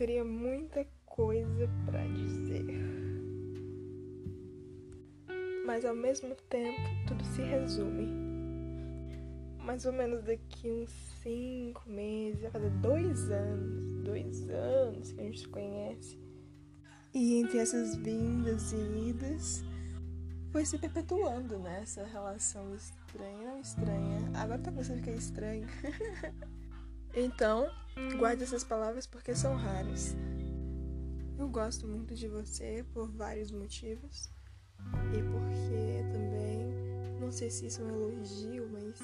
teria muita coisa para dizer. Mas ao mesmo tempo, tudo se resume. Mais ou menos daqui uns cinco meses, vai fazer dois anos, dois anos que a gente se conhece. E entre essas vindas e idas, foi se perpetuando nessa né? relação estranha, estranha. Agora tá começando a ficar estranho. então, guarde essas palavras porque são raras. Eu gosto muito de você por vários motivos. E porque também, não sei se isso é um elogio, mas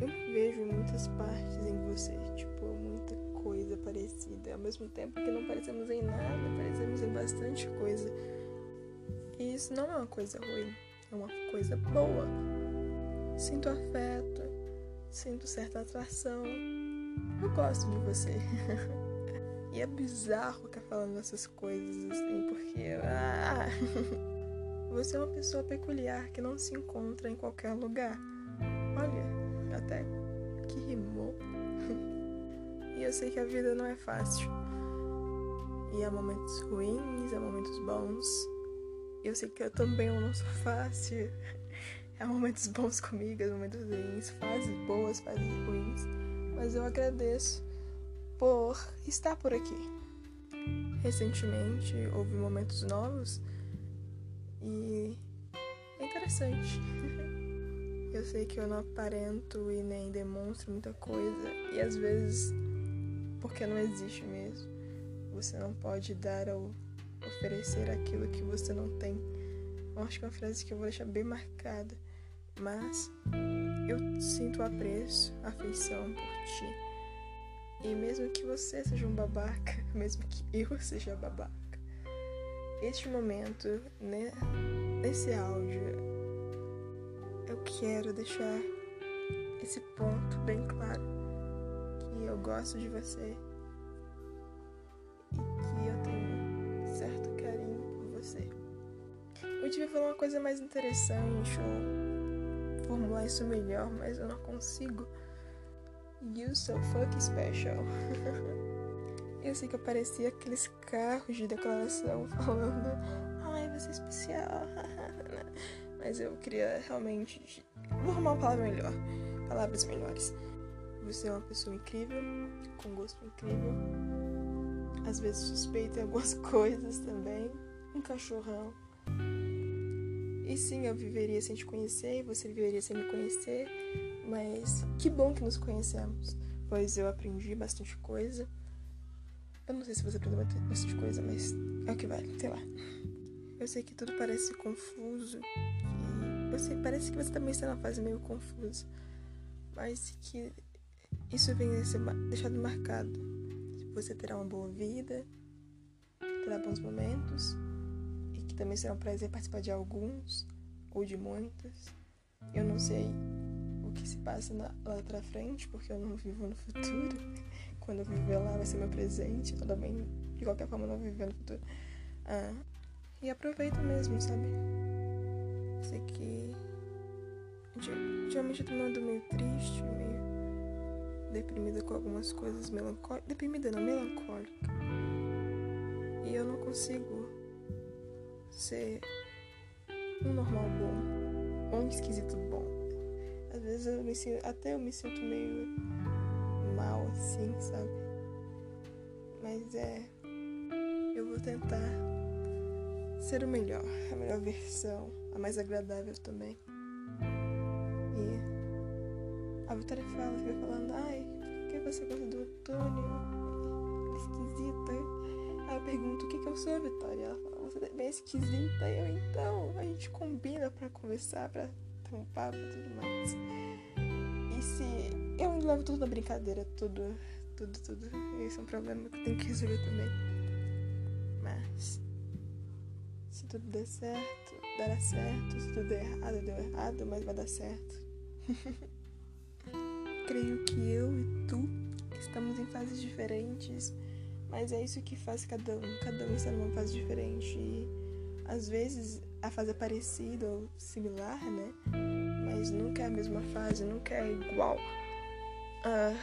eu vejo em muitas partes em você. Tipo, muita coisa parecida. Ao mesmo tempo que não parecemos em nada, parecemos em bastante coisa. E isso não é uma coisa ruim, é uma coisa boa. Sinto afeto, sinto certa atração. Eu gosto de você. e é bizarro ficar falando essas coisas assim, porque. Ah, você é uma pessoa peculiar que não se encontra em qualquer lugar. Olha, até que rimou. e eu sei que a vida não é fácil. E há momentos ruins, há momentos bons. Eu sei que eu também não sou fácil. Há momentos bons comigo, há momentos ruins, fases boas, fases ruins. Mas eu agradeço por estar por aqui. Recentemente houve momentos novos e é interessante. Eu sei que eu não aparento e nem demonstro muita coisa, e às vezes porque não existe mesmo. Você não pode dar ou oferecer aquilo que você não tem. Eu acho que é uma frase que eu vou deixar bem marcada, mas eu sinto apreço, afeição por ti. E mesmo que você seja um babaca, mesmo que eu seja babaca, este momento, né, nesse áudio, eu quero deixar esse ponto bem claro que eu gosto de você e que eu tenho certo carinho por você. Eu devia falar uma coisa mais interessante ou formular isso melhor, mas eu não consigo. You so fucking special. Eu sei que eu parecia aqueles carros de declaração falando, ai, você é especial. Mas eu queria realmente. Vou arrumar uma palavra melhor. Palavras melhores. Você é uma pessoa incrível, com gosto incrível. Às vezes suspeita em algumas coisas também. Um cachorrão. E sim, eu viveria sem te conhecer, e você viveria sem me conhecer. Mas que bom que nos conhecemos, pois eu aprendi bastante coisa. Eu não sei se você aprendeu bastante coisa, mas é o que vale, sei lá. Eu sei que tudo parece confuso, que eu sei, parece que você também está numa fase meio confusa, mas que isso vem a ser deixado marcado. Você terá uma boa vida, terá bons momentos, e também será um prazer participar de alguns, ou de muitos. Eu não sei o que se passa lá pra frente, porque eu não vivo no futuro quando eu viver lá vai ser meu presente. Tudo bem, de qualquer forma, eu não viver no futuro. Ah, e aproveita mesmo, sabe? Sei que. Geralmente eu tô andando meio triste, meio deprimida com algumas coisas melancólicas. Deprimida não, melancólica. E eu não consigo ser um normal bom ou um esquisito bom. Às vezes eu me sinto, até eu me sinto meio mal assim, sabe? Mas é. Eu vou tentar ser o melhor, a melhor versão, a mais agradável também. E a Vitória fala, fica falando, ai, por que você gosta do Antônio? É esquisito. Aí eu pergunto, o que, que eu sou, Vitória? Ela fala, você é bem esquisita. Eu, então, a gente combina pra conversar, pra ter um papo e tudo mais. E se eu levo tudo na brincadeira, tudo, tudo, tudo. Esse é um problema que eu tenho que resolver também. Mas, se tudo der certo, dará certo. Se tudo der errado, deu errado, mas vai dar certo. Creio que eu e tu estamos em fases diferentes, mas é isso que faz cada um. Cada um está numa fase diferente. E às vezes a fase é parecida ou similar, né? Mas nunca é a mesma fase, nunca é igual. Uh,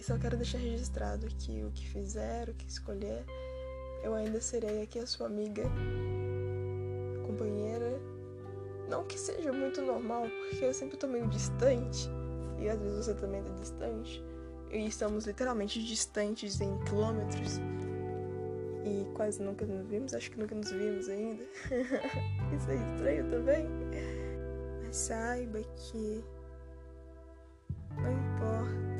E só quero deixar registrado que o que fizer, o que escolher, eu ainda serei aqui a sua amiga, companheira. Não que seja muito normal, porque eu sempre tô meio distante, e às vezes você também tá distante, e estamos literalmente distantes em quilômetros, e quase nunca nos vimos, acho que nunca nos vimos ainda. Isso é estranho também. Mas saiba que não importa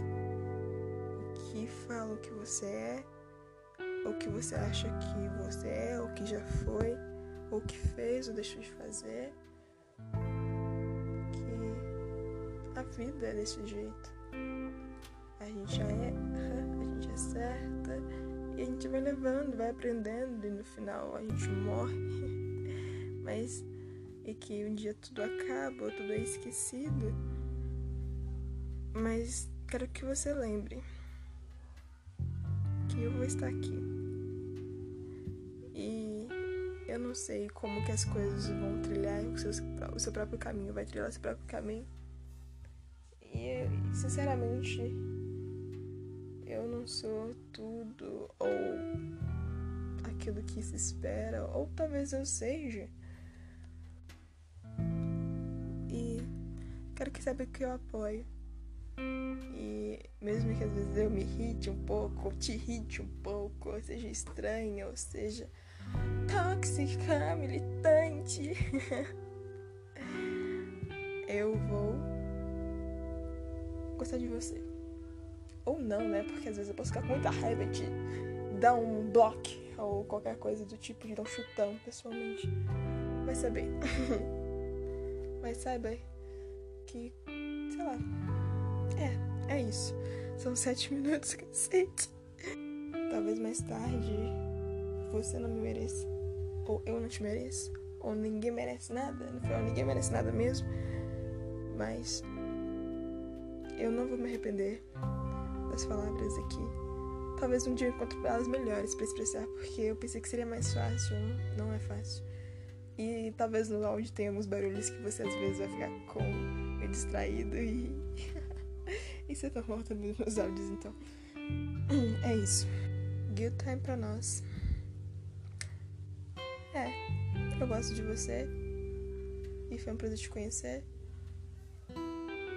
o que falam que você é, ou que você acha que você é, ou que já foi, ou que fez ou deixou de fazer, que a vida é desse jeito. A gente já erra, a gente acerta e a gente vai levando, vai aprendendo e no final a gente morre. Mas e que um dia tudo acaba, tudo é esquecido. Mas quero que você lembre que eu vou estar aqui. E eu não sei como que as coisas vão trilhar, o seu, o seu próprio caminho vai trilhar o seu próprio caminho. E, sinceramente, eu não sou tudo ou aquilo que se espera, ou talvez eu seja. E quero que saiba que eu apoio. E mesmo que às vezes eu me irrite um pouco, ou te irrite um pouco, ou seja estranha, ou seja tóxica, militante, eu vou gostar de você. Ou não, né? Porque às vezes eu posso ficar com muita raiva de dar um bloco ou qualquer coisa do tipo, de dar um chutão pessoalmente. Vai saber. Mas saiba que, sei lá, é, é isso. São sete minutos, cacete. Talvez mais tarde você não me mereça. Ou eu não te mereço. Ou ninguém merece nada. No final, ninguém merece nada mesmo. Mas eu não vou me arrepender das palavras aqui. Talvez um dia eu encontre palavras melhores para expressar, porque eu pensei que seria mais fácil. Não é fácil. E talvez no áudio tenha alguns barulhos que você às vezes vai ficar com meio distraído e Isso é normal também nos áudios, então. É isso. Good time pra nós. É, eu gosto de você. E foi um prazer te conhecer.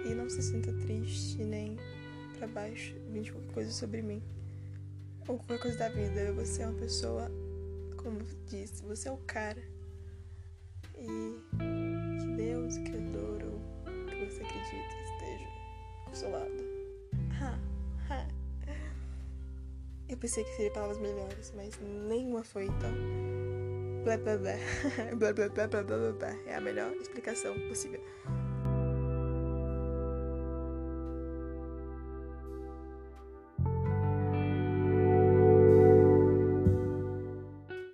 E não se sinta triste nem pra baixo qualquer coisa sobre mim. Ou qualquer coisa da vida. Você é uma pessoa, como disse, você é o cara. E que Deus, Criador, ou que você acredita, esteja do seu lado. Eu pensei que seria palavras melhores, mas nenhuma foi, então. Blá blá blá. blá blá blá blá blá blá. É a melhor explicação possível.